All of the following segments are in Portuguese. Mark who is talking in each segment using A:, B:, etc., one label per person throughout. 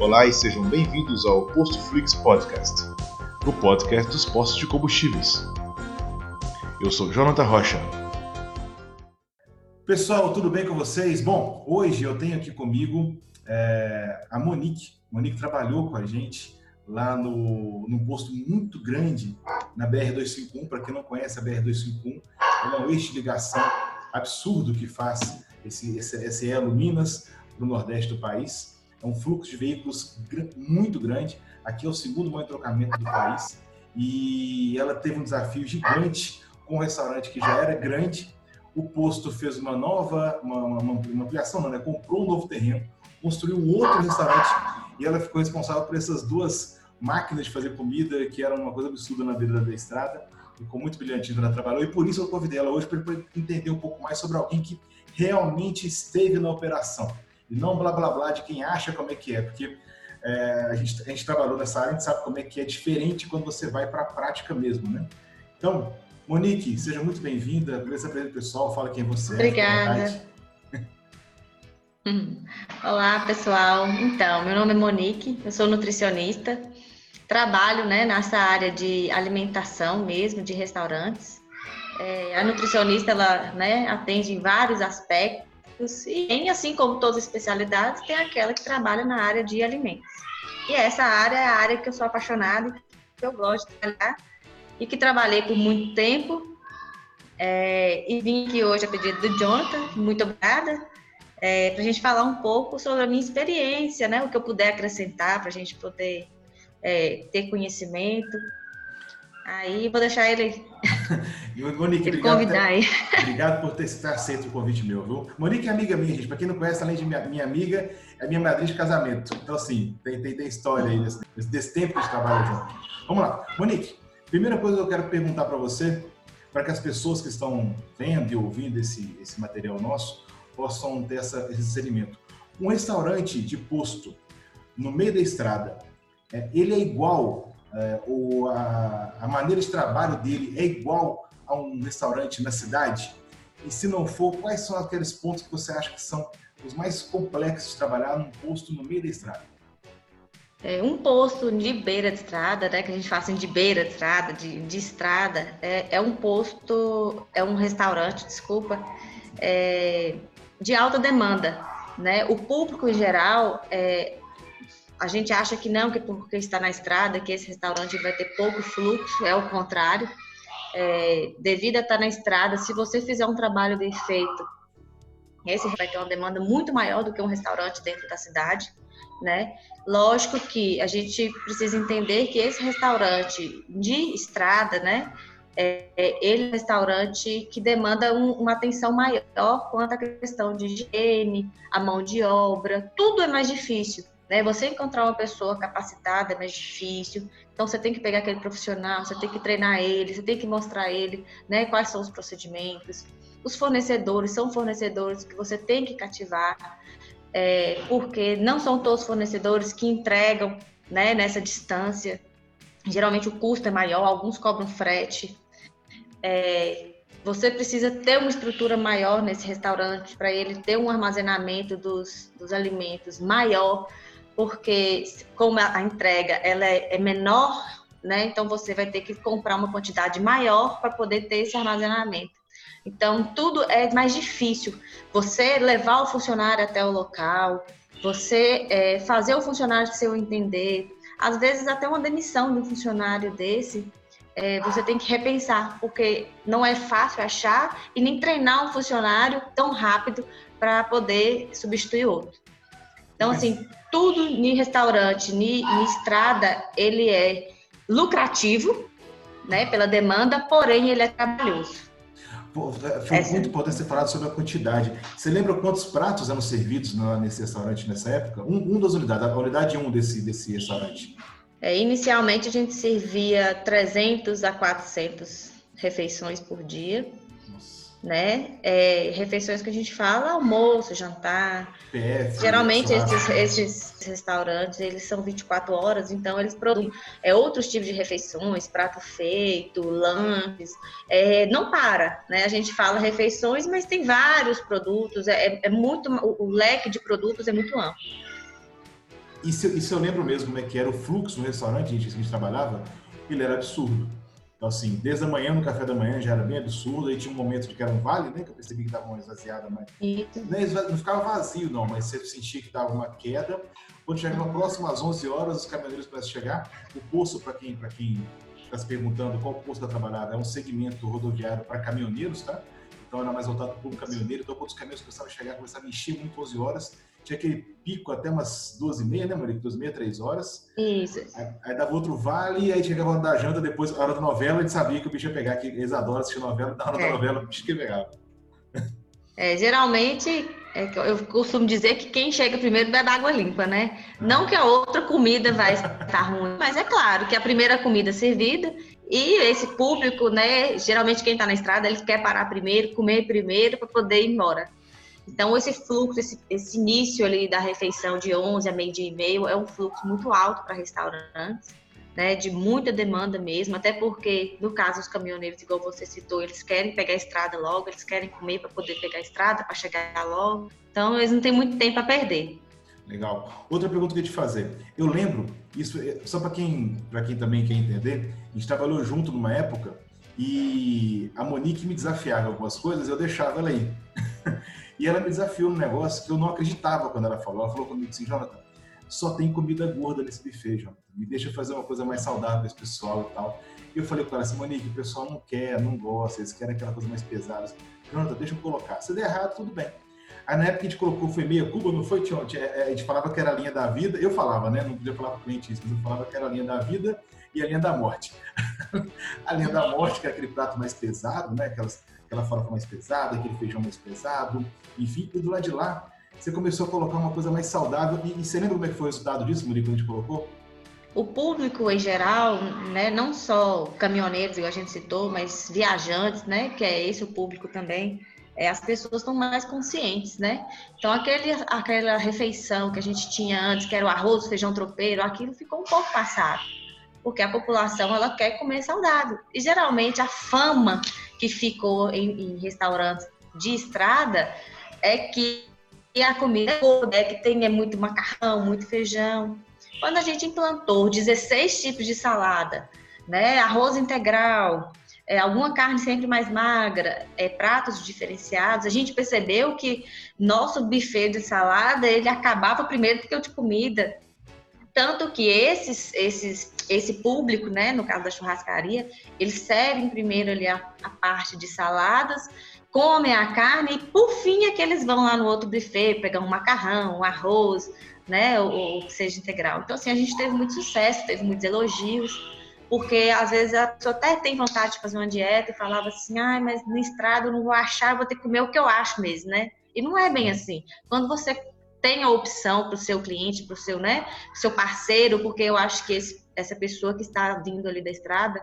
A: Olá e sejam bem-vindos ao Posto Flix Podcast, o podcast dos postos de combustíveis. Eu sou Jonathan Rocha.
B: Pessoal, tudo bem com vocês? Bom, hoje eu tenho aqui comigo é, a Monique. Monique trabalhou com a gente lá no, num posto muito grande na BR-251. Para quem não conhece a BR-251, ela é um eixo de ligação absurdo que faz esse, esse, esse elo Minas para o nordeste do país. É um fluxo de veículos muito grande. Aqui é o segundo maior trocamento do país. E ela teve um desafio gigante com um restaurante que já era grande. O posto fez uma nova, uma, uma, uma ampliação, não, né? comprou um novo terreno, construiu outro restaurante e ela ficou responsável por essas duas máquinas de fazer comida, que era uma coisa absurda na beira da estrada. Ficou muito brilhante quando ela trabalhou e por isso eu convidei ela hoje para entender um pouco mais sobre alguém que realmente esteve na operação e não blá blá blá de quem acha como é que é, porque é, a, gente, a gente trabalhou nessa área, a gente sabe como é que é diferente quando você vai para a prática mesmo, né? Então, Monique, seja muito bem-vinda, apresenta para o pessoal, fala quem você
C: Obrigada. é. Obrigada. Olá, pessoal. Então, meu nome é Monique, eu sou nutricionista, trabalho né, nessa área de alimentação mesmo, de restaurantes. É, a nutricionista, ela né, atende em vários aspectos, e assim como todas as especialidades, tem aquela que trabalha na área de alimentos. E essa área é a área que eu sou apaixonada, que eu gosto de trabalhar e que trabalhei por muito tempo. É, e vim aqui hoje a pedido do Jonathan, muito obrigada, é, para a gente falar um pouco sobre a minha experiência, né, o que eu puder acrescentar para a gente poder é, ter conhecimento Aí vou deixar ele,
B: Monique, ele obrigado, convidar aí. Obrigado por ter, aceito o convite meu, viu? Monique é amiga minha, gente. Para quem não conhece, além de minha, minha, amiga, é minha madrinha de casamento. Então, assim, tem, tem, tem história aí desse, desse tempo que a gente trabalha junto. Vamos lá. Monique, primeira coisa que eu quero perguntar para você, para que as pessoas que estão vendo e ouvindo esse, esse material nosso possam ter essa, esse discernimento. Um restaurante de posto no meio da estrada, é, ele é igual é, ou a, a maneira de trabalho dele é igual a um restaurante na cidade? E se não for, quais são aqueles pontos que você acha que são os mais complexos de trabalhar num posto no meio da estrada?
C: É, um posto de beira de estrada, né, que a gente fala assim de beira de estrada, de, de estrada, é, é um posto, é um restaurante, desculpa, é, de alta demanda. Né? O público em geral é, a gente acha que não, que porque está na estrada, que esse restaurante vai ter pouco fluxo, é o contrário. É, devido a estar na estrada, se você fizer um trabalho bem feito, esse vai ter uma demanda muito maior do que um restaurante dentro da cidade, né? Lógico que a gente precisa entender que esse restaurante de estrada, né? É, é, ele é um restaurante que demanda um, uma atenção maior quanto à questão de higiene, a mão de obra, tudo é mais difícil. Né? Você encontrar uma pessoa capacitada é mais difícil. Então você tem que pegar aquele profissional, você tem que treinar ele, você tem que mostrar ele, né, quais são os procedimentos. Os fornecedores são fornecedores que você tem que cativar, é, porque não são todos fornecedores que entregam, né, nessa distância. Geralmente o custo é maior, alguns cobram frete. É, você precisa ter uma estrutura maior nesse restaurante para ele ter um armazenamento dos, dos alimentos maior porque como a entrega ela é, é menor, né? Então você vai ter que comprar uma quantidade maior para poder ter esse armazenamento. Então tudo é mais difícil. Você levar o funcionário até o local, você é, fazer o funcionário seu entender, às vezes até uma demissão de um funcionário desse, é, você tem que repensar, porque não é fácil achar e nem treinar um funcionário tão rápido para poder substituir outro. Então, assim, tudo em restaurante, em estrada, ele é lucrativo, né, pela demanda, porém ele é trabalhoso.
B: Pô, é, foi Essa. muito importante você falar sobre a quantidade. Você lembra quantos pratos eram servidos nesse restaurante nessa época? Um, um das unidades, a unidade 1 um desse, desse restaurante.
C: É, inicialmente a gente servia 300 a 400 refeições por dia né? É, refeições que a gente fala, almoço, jantar. Geralmente esses, esses, restaurantes, eles são 24 horas, então eles produzem é, outros tipos de refeições, prato feito, lanches, é, não para, né? A gente fala refeições, mas tem vários produtos, é, é muito, o, o leque de produtos é muito amplo.
B: e, se, eu lembro mesmo como é que era o fluxo no restaurante gente, a gente trabalhava, ele era absurdo. Então, assim, desde a manhã, no café da manhã, já era bem absurdo. Aí tinha um momento de que era um vale, né? Que eu percebi que dava uma esvaziada, mas. Não, não ficava vazio, não, mas você sentia que dava uma queda. Quando chegava próximo às 11 horas, os caminhoneiros começam a chegar. O posto, para quem para quem está se perguntando qual posto está trabalhando, é um segmento rodoviário para caminhoneiros, tá? Então era mais voltado para o público caminhoneiro. Então, quando os caminhões começavam a chegar, começavam a encher muito 11 horas tinha aquele pico até umas 12 e meia, né, Monique? 12 e meia, 3 horas.
C: Isso.
B: Aí, aí, dava outro vale, aí chegava da janta, depois, a hora da novela, a gente sabia que o bicho ia pegar, que eles adoram assistir novela, na hora é. da novela, o bicho que pegava.
C: É, geralmente, é, eu costumo dizer que quem chega primeiro bebe água limpa, né? Não que a outra comida vai estar ruim, mas é claro que a primeira comida servida e esse público, né? Geralmente quem está na estrada, ele quer parar primeiro, comer primeiro para poder ir embora. Então, esse fluxo, esse, esse, início ali da refeição de 11 a meio-dia e meio é um fluxo muito alto para restaurantes, né, de muita demanda mesmo, até porque, no caso dos caminhoneiros, igual você citou, eles querem pegar a estrada logo, eles querem comer para poder pegar a estrada, para chegar logo. Então, eles não têm muito tempo a perder.
B: Legal. Outra pergunta que eu ia te fazer. Eu lembro, isso só para quem, quem também quer entender, a gente trabalhou junto numa época e a Monique me desafiava algumas coisas, eu deixava ela ir. E ela me desafiou num negócio que eu não acreditava quando ela falou. Ela falou comigo assim, Jonathan, só tem comida gorda nesse buffet, Jonathan. Me deixa fazer uma coisa mais saudável para esse pessoal e tal. E eu falei para ela assim, Monique, o pessoal não quer, não gosta, eles querem aquela coisa mais pesada. Jonathan, deixa eu colocar. Se der errado, tudo bem. Aí na época que a gente colocou foi meia Cuba, não foi, Tião? É, a gente falava que era a linha da vida. Eu falava, né? Não podia falar para o cliente isso, mas eu falava que era a linha da vida e a linha da morte. a linha da morte, que é aquele prato mais pesado, né? Aquelas aquela farofa mais pesada, aquele feijão mais pesado, enfim, e do lado de lá você começou a colocar uma coisa mais saudável. E, e você lembra como é que foi o resultado disso, Murico, quando a gente colocou?
C: O público em geral, né, não só caminhoneiros, igual a gente citou, mas viajantes, né, que é esse o público também, é, as pessoas estão mais conscientes, né? Então, aquele, aquela refeição que a gente tinha antes, que era o arroz, feijão tropeiro, aquilo ficou um pouco passado, porque a população ela quer comer saudável. E geralmente a fama que ficou em, em restaurantes de estrada é que a comida é boa, é que tem é muito macarrão, muito feijão. Quando a gente implantou 16 tipos de salada, né, arroz integral, é, alguma carne sempre mais magra, é, pratos diferenciados, a gente percebeu que nosso buffet de salada ele acabava primeiro do que o de comida. Tanto que esses, esses, esse público, né, no caso da churrascaria, eles servem primeiro ali a, a parte de saladas, comem a carne e por fim é que eles vão lá no outro buffet pegar um macarrão, um arroz, né, ou, que seja integral. Então, assim, a gente teve muito sucesso, teve muitos elogios, porque às vezes a pessoa até tem vontade de fazer uma dieta e falava assim, ah, mas no estrado eu não vou achar, eu vou ter que comer o que eu acho mesmo, né? E não é bem assim. Quando você tem a opção para o seu cliente, para o seu, né, seu parceiro, porque eu acho que esse, essa pessoa que está vindo ali da estrada,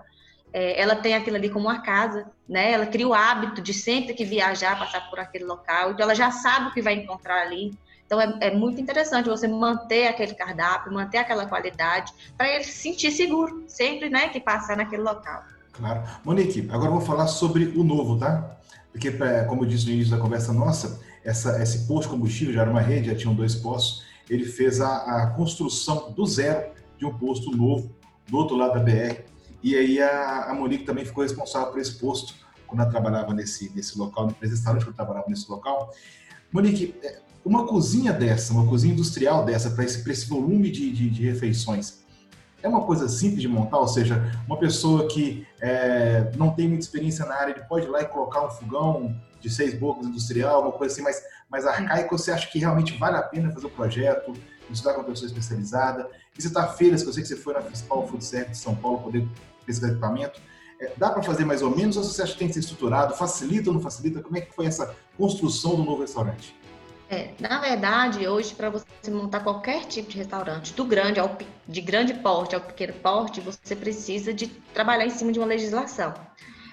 C: é, ela tem aquilo ali como uma casa, né? Ela cria o hábito de sempre que viajar, passar por aquele local, então ela já sabe o que vai encontrar ali. Então é, é muito interessante você manter aquele cardápio, manter aquela qualidade, para ele se sentir seguro, sempre, né, que passar naquele local.
B: Claro. Monique, agora vou falar sobre o novo, tá? Porque, como eu disse no início da conversa nossa, essa, esse posto de combustível já era uma rede, já tinham dois postos, ele fez a, a, construção do zero de um posto novo do outro lado da BR. E aí a, a Monique também ficou responsável por esse posto quando ela trabalhava nesse, nesse local, nesse restaurante quando trabalhava nesse local. Monique, é, uma cozinha dessa, uma cozinha industrial dessa, para esse, esse volume de, de, de refeições, é uma coisa simples de montar, ou seja, uma pessoa que é, não tem muita experiência na área, ele pode ir lá e colocar um fogão de seis bocas industrial, uma coisa assim mais, mais arcaica, você acha que realmente vale a pena fazer o projeto, estudar com uma pessoa especializada, visitar feiras, que eu sei que você foi na principal Food Service de São Paulo poder pesquisar equipamento, é, dá para fazer mais ou menos ou você acha que tem que ser estruturado, facilita ou não facilita? Como é que foi essa construção do novo restaurante?
C: É, na verdade, hoje, para você montar qualquer tipo de restaurante, do grande ao de grande porte ao pequeno porte, você precisa de trabalhar em cima de uma legislação.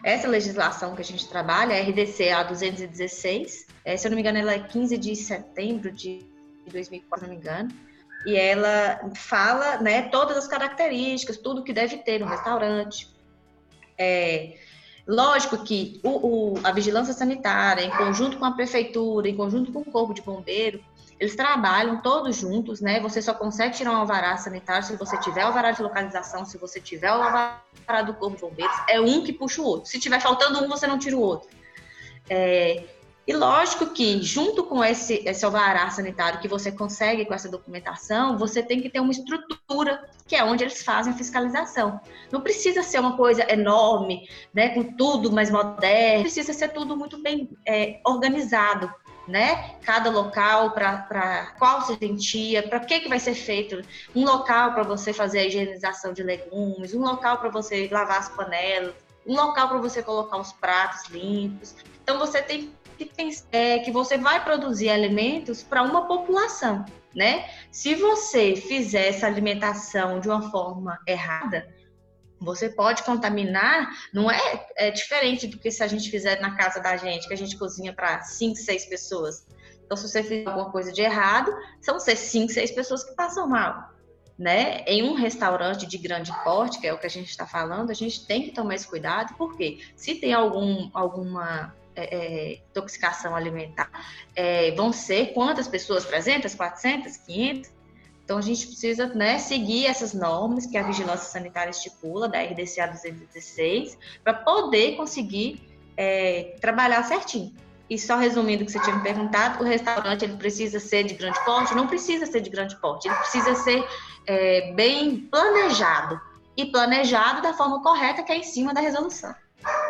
C: Essa legislação que a gente trabalha é a RDC A 216, é, se eu não me engano, ela é 15 de setembro de 2004, se não me engano, e ela fala né, todas as características, tudo que deve ter no restaurante. É, lógico que o, o, a vigilância sanitária, em conjunto com a prefeitura, em conjunto com o corpo de bombeiro, eles trabalham todos juntos, né? Você só consegue tirar um alvará sanitário se você tiver o alvará de localização, se você tiver o alvará do Corpo de Bombeiros. É um que puxa o outro. Se tiver faltando um, você não tira o outro. É, e lógico que, junto com esse, esse alvará sanitário que você consegue com essa documentação, você tem que ter uma estrutura, que é onde eles fazem a fiscalização. Não precisa ser uma coisa enorme, né, com tudo mais moderno, precisa ser tudo muito bem é, organizado. Né? Cada local para qual serventia, para que, que vai ser feito, um local para você fazer a higienização de legumes, um local para você lavar as panelas, um local para você colocar os pratos limpos. Então você tem que pensar é, que você vai produzir alimentos para uma população, né? Se você fizer essa alimentação de uma forma errada, você pode contaminar, não é, é diferente do que se a gente fizer na casa da gente, que a gente cozinha para cinco, seis pessoas. Então, se você fizer alguma coisa de errado, são cinco, seis pessoas que passam mal. Né? Em um restaurante de grande porte, que é o que a gente está falando, a gente tem que tomar esse cuidado, porque se tem algum, alguma é, é, intoxicação alimentar, é, vão ser quantas pessoas? 300, 400, 500? Então, a gente precisa né, seguir essas normas que a Vigilância Sanitária estipula, da RDCA 216, para poder conseguir é, trabalhar certinho. E só resumindo o que você tinha me perguntado, o restaurante ele precisa ser de grande porte? Não precisa ser de grande porte, ele precisa ser é, bem planejado. E planejado da forma correta, que é em cima da resolução.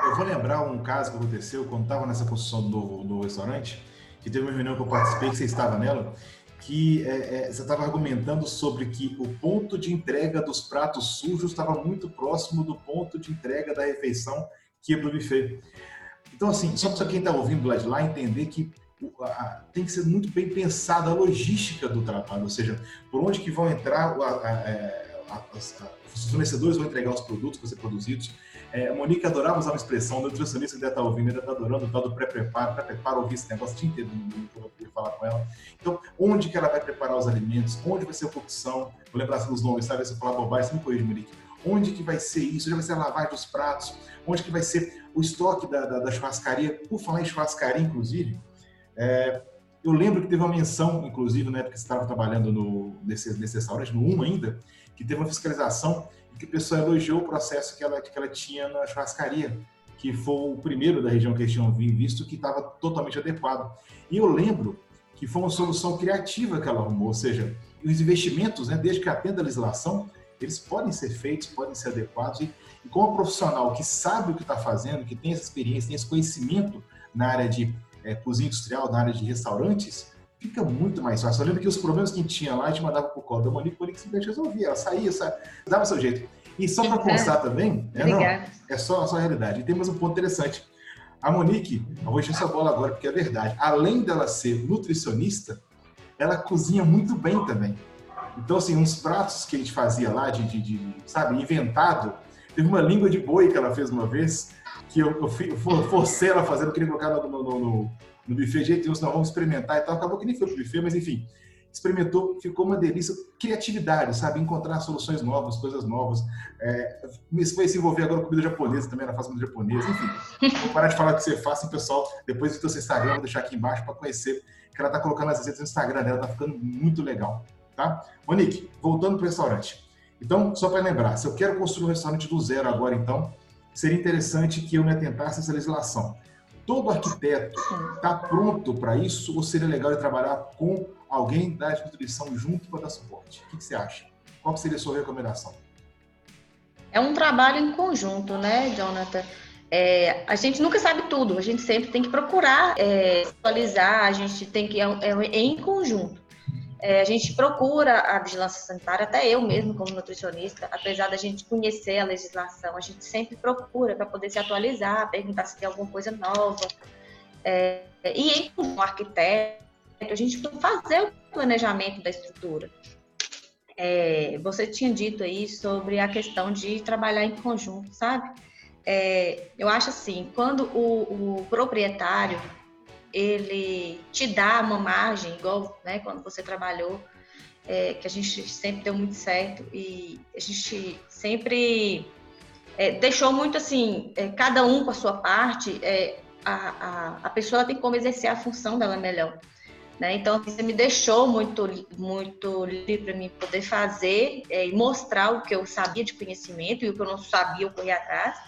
B: Eu vou lembrar um caso que aconteceu quando estava nessa posição do, do restaurante, que teve uma reunião que eu participei, que você estava nela, que é, é, você estava argumentando sobre que o ponto de entrega dos pratos sujos estava muito próximo do ponto de entrega da refeição que ia para o buffet. Então, assim, só para quem está ouvindo lá lá entender que tem que ser muito bem pensada a logística do trabalho, ou seja, por onde que vão entrar, a, a, é, a, os fornecedores vão entregar os produtos que vão ser produzidos, é, Monique adorava usar uma expressão, o nutricionista que deve estar ouvindo, ainda está adorando o tal do pré-preparo, pré-preparo, ouvir esse negócio o dia inteiro quando eu falar com ela. Então, onde que ela vai preparar os alimentos, onde vai ser a cocção, vou lembrar assim, os nomes, sabe? Se eu falar bobagem, você me corrige, Monique. Onde que vai ser isso? Onde vai ser a lavagem dos pratos? Onde que vai ser o estoque da, da, da churrascaria? Por falar em churrascaria, inclusive, é, eu lembro que teve uma menção, inclusive, na época que estava trabalhando no, nesse, nesse restaurante, no 1 ainda, que teve uma fiscalização que a pessoa elogiou o processo que ela, que ela tinha na churrascaria, que foi o primeiro da região que eles tinham visto, que estava totalmente adequado. E eu lembro que foi uma solução criativa que ela arrumou, ou seja, os investimentos, né, desde que atenda a legislação, eles podem ser feitos, podem ser adequados, e, e com um profissional que sabe o que está fazendo, que tem essa experiência, tem esse conhecimento na área de é, cozinha industrial, na área de restaurantes, fica muito mais fácil. Eu lembro que os problemas que a gente tinha lá, a gente mandava pro colo da Monique, a Monique simplesmente resolvia, ela saía, saía dava seu jeito. E só para constar também, é, não, é só, a realidade. E tem mais um ponto interessante. A Monique, eu vou encher essa bola agora porque é verdade, além dela ser nutricionista, ela cozinha muito bem também. Então, assim, uns pratos que a gente fazia lá, de, de, de sabe, inventado, teve uma língua de boi que ela fez uma vez, que eu, eu, eu forcei ela a fazer, eu queria colocar no, no, no no buffet, gente, nós vamos experimentar e tal. Acabou que nem foi pro buffet, mas enfim, experimentou, ficou uma delícia. Criatividade, sabe? Encontrar soluções novas, coisas novas. É, foi se envolver agora com comida japonesa também, ela faz comida japonesa, enfim. Vou parar de falar o que você faz, pessoal. Depois do seu Instagram, vou deixar aqui embaixo para conhecer, que ela tá colocando as receitas no Instagram dela, tá ficando muito legal, tá? Monique, voltando pro restaurante. Então, só para lembrar, se eu quero construir um restaurante do zero agora, então, seria interessante que eu me atentasse a essa legislação todo arquiteto está pronto para isso ou seria legal ele trabalhar com alguém da nutrição junto para dar suporte? O que, que você acha? Qual seria a sua recomendação?
C: É um trabalho em conjunto, né, Jonathan? É, a gente nunca sabe tudo, a gente sempre tem que procurar é, atualizar, a gente tem que é, é em conjunto. É, a gente procura a vigilância sanitária, até eu mesmo como nutricionista, apesar da gente conhecer a legislação, a gente sempre procura para poder se atualizar, perguntar se tem alguma coisa nova. É, e em arquiteto, a gente fazer o planejamento da estrutura. É, você tinha dito aí sobre a questão de trabalhar em conjunto, sabe? É, eu acho assim, quando o, o proprietário ele te dá uma margem, igual né, quando você trabalhou, é, que a gente sempre deu muito certo e a gente sempre é, deixou muito assim, é, cada um com a sua parte, é, a, a, a pessoa tem como exercer a função dela melhor. Né? Então, você me deixou muito, muito livre para mim poder fazer é, e mostrar o que eu sabia de conhecimento e o que eu não sabia eu corri atrás.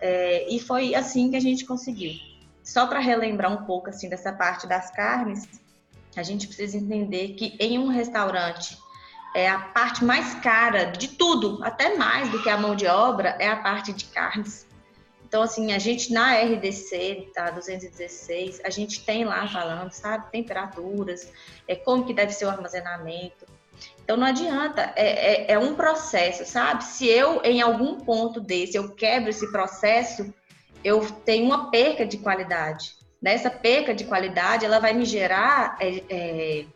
C: É, e foi assim que a gente conseguiu. Só para relembrar um pouco assim dessa parte das carnes, a gente precisa entender que em um restaurante é a parte mais cara de tudo, até mais do que a mão de obra, é a parte de carnes. Então, assim, a gente na RDC, tá, 216, a gente tem lá falando, sabe, temperaturas, é, como que deve ser o armazenamento. Então, não adianta, é, é, é um processo, sabe? Se eu, em algum ponto desse, eu quebro esse processo, eu tenho uma perca de qualidade. Nessa perca de qualidade, ela vai me gerar, é, é,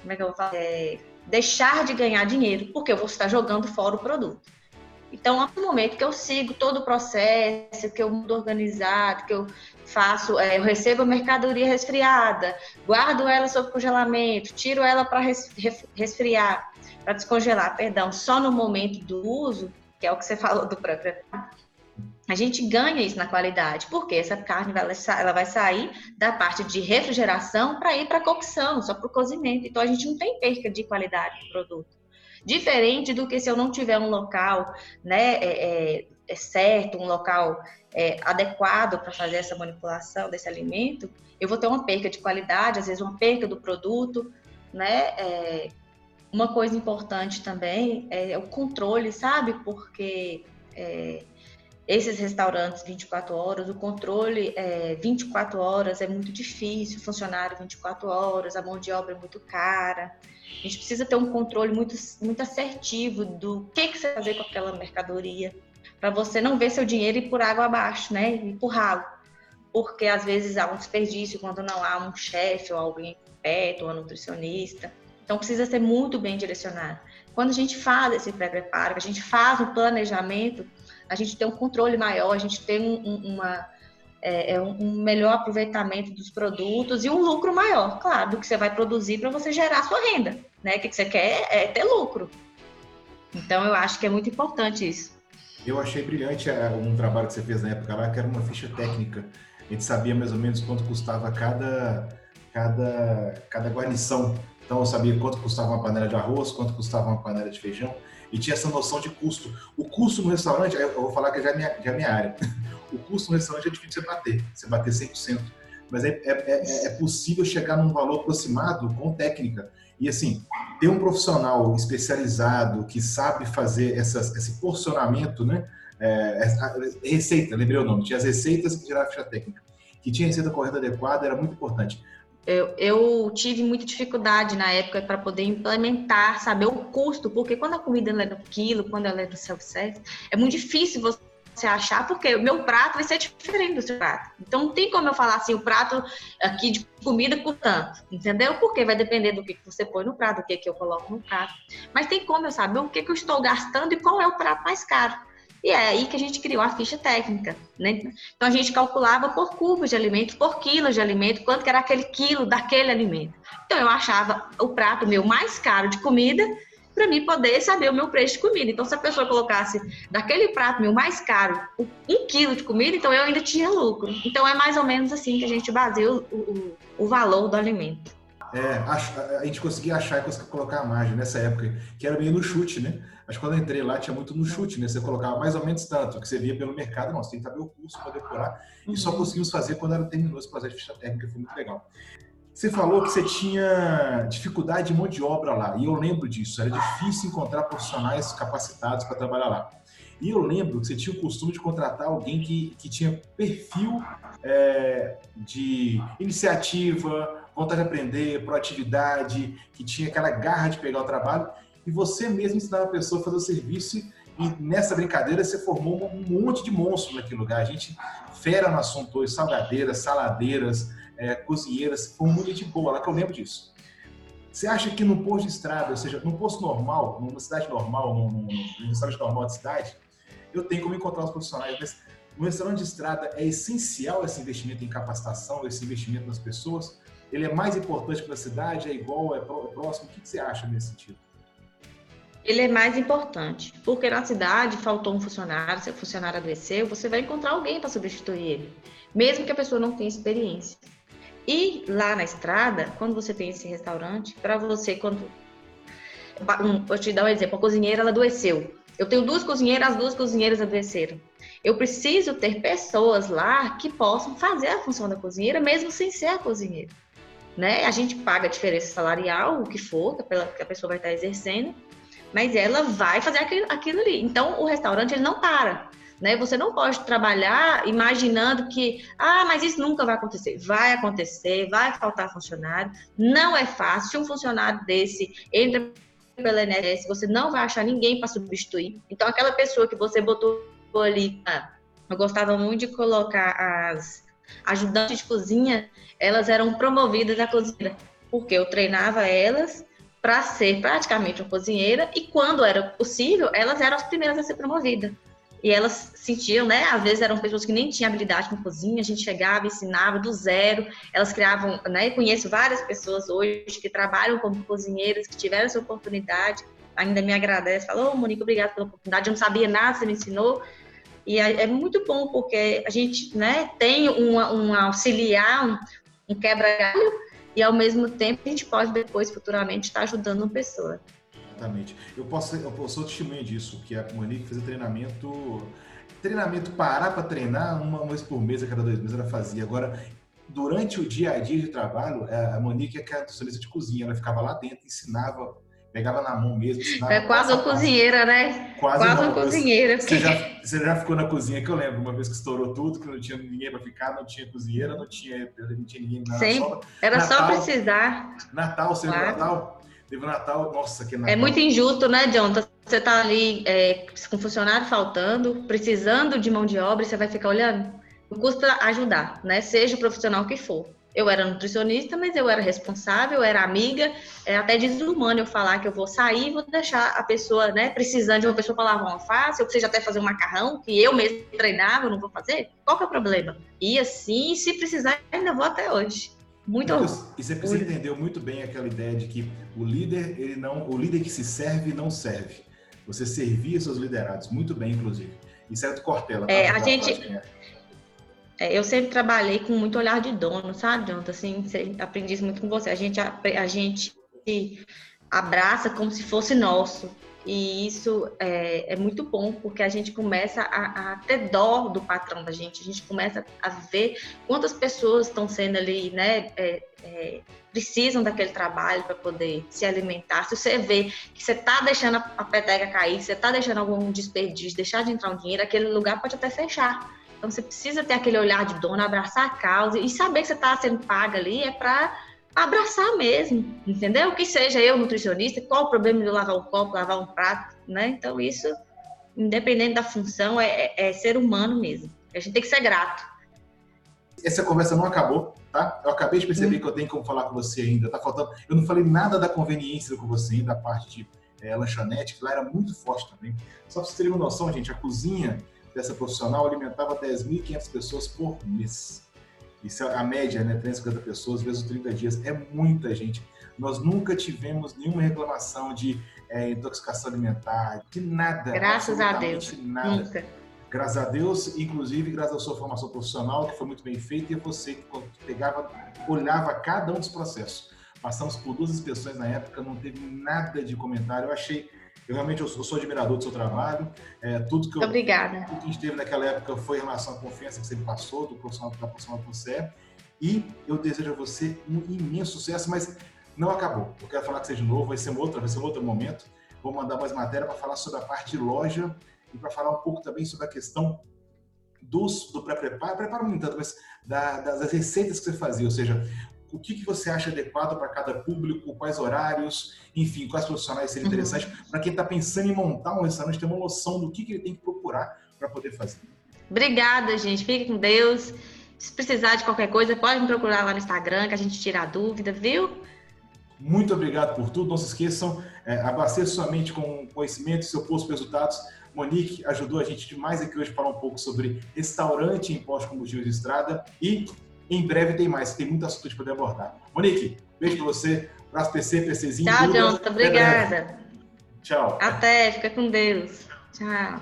C: como é que eu vou falar? É, deixar de ganhar dinheiro, porque eu vou estar jogando fora o produto. Então, a momento que eu sigo todo o processo, que eu mudo organizado, que eu faço, é, eu recebo a mercadoria resfriada, guardo ela sob congelamento, tiro ela para resfriar, para descongelar, perdão, só no momento do uso, que é o que você falou do pré-preparo, a gente ganha isso na qualidade, porque essa carne vai, ela vai sair da parte de refrigeração para ir para a cocção, só para o cozimento. Então, a gente não tem perca de qualidade do produto. Diferente do que se eu não tiver um local né, é, é, é certo, um local é, adequado para fazer essa manipulação desse alimento, eu vou ter uma perca de qualidade, às vezes uma perca do produto, né? É, uma coisa importante também é o controle, sabe? Porque é, esses restaurantes 24 horas, o controle é, 24 horas é muito difícil, funcionário 24 horas, a mão de obra é muito cara. A gente precisa ter um controle muito, muito assertivo do que, que você fazer com aquela mercadoria, para você não ver seu dinheiro ir por água abaixo, né? Ralo. Porque às vezes há um desperdício quando não há um chefe ou alguém perto, ou um nutricionista. Então precisa ser muito bem direcionado. Quando a gente faz esse pré-preparo, a gente faz o planejamento, a gente tem um controle maior, a gente tem um, uma, é, é um melhor aproveitamento dos produtos e um lucro maior, claro, do que você vai produzir para você gerar sua renda, né? O que você quer é ter lucro. Então, eu acho que é muito importante isso.
B: Eu achei brilhante é, um trabalho que você fez na época lá, que era uma ficha técnica. A gente sabia mais ou menos quanto custava cada, cada, cada guarnição. Então, eu sabia quanto custava uma panela de arroz, quanto custava uma panela de feijão, e tinha essa noção de custo. O custo no restaurante, eu vou falar que já é minha, já é minha área o custo no restaurante é difícil você bater, você bater 100%. Mas é, é, é, é possível chegar num valor aproximado com técnica. E assim, ter um profissional especializado que sabe fazer essas, esse porcionamento, né? É, receita, lembrei o nome, tinha as receitas que geravam ficha técnica. Que tinha receita correta adequada, era muito importante.
C: Eu, eu, tive muita dificuldade na época para poder implementar, saber o custo, porque quando a comida é no quilo, quando ela é no self-service, é muito difícil você achar, porque o meu prato vai ser diferente do seu prato. Então não tem como eu falar assim, o prato aqui de comida por tanto, entendeu? Porque vai depender do que você põe no prato, do que, que eu coloco no prato. Mas tem como eu saber o que, que eu estou gastando e qual é o prato mais caro. E é aí que a gente criou a ficha técnica, né? Então a gente calculava por cubos de alimento, por quilos de alimento, quanto que era aquele quilo daquele alimento. Então eu achava o prato meu mais caro de comida para mim poder saber o meu preço de comida. Então, se a pessoa colocasse daquele prato meu mais caro um quilo de comida, então eu ainda tinha lucro. Então, é mais ou menos assim que a gente baseia o, o, o valor do alimento.
B: É, a, a, gente conseguia achar e conseguia colocar a margem nessa época, que era meio no chute, né? Acho que quando eu entrei lá tinha muito no chute, né? Você colocava mais ou menos tanto, que você via pelo mercado, você tem que saber o curso para decorar, uhum. e só uhum. conseguimos fazer quando ela terminou esse processo de ficha técnica, foi muito legal. Você falou que você tinha dificuldade de mão de obra lá, e eu lembro disso. Era difícil encontrar profissionais capacitados para trabalhar lá. E eu lembro que você tinha o costume de contratar alguém que, que tinha perfil é, de iniciativa, vontade de aprender, proatividade, que tinha aquela garra de pegar o trabalho, e você mesmo ensinava a pessoa a fazer o serviço. E nessa brincadeira você formou um monte de monstros naquele lugar. A gente fera no assunto hoje, salgadeiras, saladeiras, é, cozinheiras, foi muito de boa lá, que eu lembro disso. Você acha que no posto de estrada, ou seja, num posto normal, numa cidade normal, num, num, num restaurante normal de cidade, eu tenho como encontrar os profissionais, mas no restaurante de estrada é essencial esse investimento em capacitação, esse investimento nas pessoas? Ele é mais importante para a cidade? É igual? É, é próximo? O que você acha nesse sentido?
C: Ele é mais importante, porque na cidade faltou um funcionário, se o funcionário adoeceu, você vai encontrar alguém para substituir ele, mesmo que a pessoa não tenha experiência. E lá na estrada, quando você tem esse restaurante, para você, quando. Vou te dar um exemplo: a cozinheira ela adoeceu. Eu tenho duas cozinheiras, as duas cozinheiras adoeceram. Eu preciso ter pessoas lá que possam fazer a função da cozinheira, mesmo sem ser a cozinheira. Né? A gente paga a diferença salarial, o que for, que a pessoa vai estar exercendo, mas ela vai fazer aquilo, aquilo ali. Então, o restaurante ele não para. Né? Você não pode trabalhar imaginando que, ah, mas isso nunca vai acontecer. Vai acontecer, vai faltar funcionário. Não é fácil. Se um funcionário desse entra pela INSS, você não vai achar ninguém para substituir. Então, aquela pessoa que você botou ali, ah, eu gostava muito de colocar as ajudantes de cozinha, elas eram promovidas à cozinha, porque eu treinava elas para ser praticamente uma cozinheira e quando era possível, elas eram as primeiras a ser promovidas. E elas sentiam, né? Às vezes eram pessoas que nem tinham habilidade com cozinha, a gente chegava, ensinava do zero, elas criavam, né? Conheço várias pessoas hoje que trabalham como cozinheiras, que tiveram essa oportunidade, ainda me agradece, falou, oh, Monique, obrigada pela oportunidade, eu não sabia nada, você me ensinou. E é, é muito bom, porque a gente né, tem um, auxiliar, um, um quebra-galho, e ao mesmo tempo a gente pode depois, futuramente, estar ajudando uma pessoa.
B: Exatamente. Eu posso, eu sou testemunha disso, que a Monique fazia treinamento. Treinamento parar para treinar uma vez por mês, a cada dois meses ela fazia. Agora, durante o dia a dia de trabalho, a Monique é que é nutricionista de cozinha, ela ficava lá dentro, ensinava, pegava na mão mesmo.
C: É quase uma cozinheira, né?
B: Quase,
C: quase uma, cozinheira.
B: Você, já, você já ficou na cozinha, que eu lembro, uma vez que estourou tudo, que não tinha ninguém para ficar, não tinha cozinheira, não tinha, não tinha ninguém na
C: Sempre. Era Natal, só precisar.
B: Natal, sempre claro. Natal Teve o Natal, nossa, que Natal.
C: É muito injusto, né, John? Você tá ali é, com funcionário faltando, precisando de mão de obra, e você vai ficar olhando. Não custa ajudar, né? Seja o profissional que for. Eu era nutricionista, mas eu era responsável, eu era amiga, é até desumano eu falar que eu vou sair e vou deixar a pessoa, né, precisando de uma pessoa para lavar uma alface, que seja até fazer um macarrão, que eu mesmo treinava, eu não vou fazer. Qual que é o problema? E assim, se precisar, ainda vou até hoje. Muito
B: E você precisa entender muito bem aquela ideia de que o líder, ele não, o líder que se serve não serve. Você servia seus liderados muito bem, inclusive. Isso é do Cortella.
C: Tá? É, a gente, é, eu sempre trabalhei com muito olhar de dono, sabe, Jonathan? Assim, aprendi isso muito com você. A gente, a, a gente abraça como se fosse nosso. E isso é, é, muito bom, porque a gente começa a, a, ter dó do patrão da gente, a gente começa a ver quantas pessoas estão sendo ali, né, é, é, precisam daquele trabalho para poder se alimentar. Se você vê que você está deixando a, a peteca cair, você está deixando algum desperdício, deixar de entrar um dinheiro, aquele lugar pode até fechar. Então você precisa ter aquele olhar de dono, abraçar a causa e saber que você está sendo paga ali é para abraçar mesmo, entendeu? Que seja eu nutricionista, qual o problema de lavar um copo, lavar um prato, né? Então isso, independente da função, é, é, é ser humano mesmo. A gente tem que ser grato.
B: Essa conversa não acabou, tá? Eu acabei de perceber hum. que eu tenho como falar com você ainda. Tá faltando. Eu não falei nada da conveniência com você, da parte de é, lanchonete, que lá era muito forte também. Só para vocês terem uma noção, gente, a cozinha dessa profissional alimentava 10.500 pessoas por mês. Isso é a média, né? 350 pessoas vezes 30 dias. É muita gente. Nós nunca tivemos nenhuma reclamação de é, intoxicação alimentar, de nada.
C: Graças a Deus.
B: Nada. Nunca. Graças a Deus, inclusive graças à sua formação profissional, que foi muito bem feita, e você que pegava, olhava cada um dos processos. Passamos por duas inspeções na época, não teve nada de comentário. Eu achei eu realmente eu sou, eu sou admirador do seu trabalho. É, tudo que eu,
C: Obrigada.
B: Tudo que a gente teve naquela época foi em relação à confiança que você me passou, do profissional, da profissional que você é. E eu desejo a você um imenso sucesso, mas não acabou. Eu quero falar com você de novo, vai ser um outro, vai ser um outro momento. Vou mandar mais matéria para falar sobre a parte de loja e para falar um pouco também sobre a questão dos, do pré-preparo, preparo não tanto, mas da, das receitas que você fazia, ou seja, o que, que você acha adequado para cada público, quais horários, enfim, quais profissionais seriam uhum. interessantes para quem está pensando em montar um restaurante, ter uma noção do que, que ele tem que procurar para poder fazer.
C: Obrigada, gente. Fique com Deus. Se precisar de qualquer coisa, pode me procurar lá no Instagram, que a gente tira a dúvida, viu?
B: Muito obrigado por tudo. Não se esqueçam, é, abasteça sua mente com conhecimento e seu posto resultados. Monique ajudou a gente demais aqui hoje para falar um pouco sobre restaurante em pós-combustível de estrada e em breve tem mais, tem muito assunto poder abordar. Monique, beijo pra você. Abraço PC, PCzinho.
C: Tchau, Jonathan. Obrigada.
B: Tchau.
C: Até, fica com Deus. Tchau.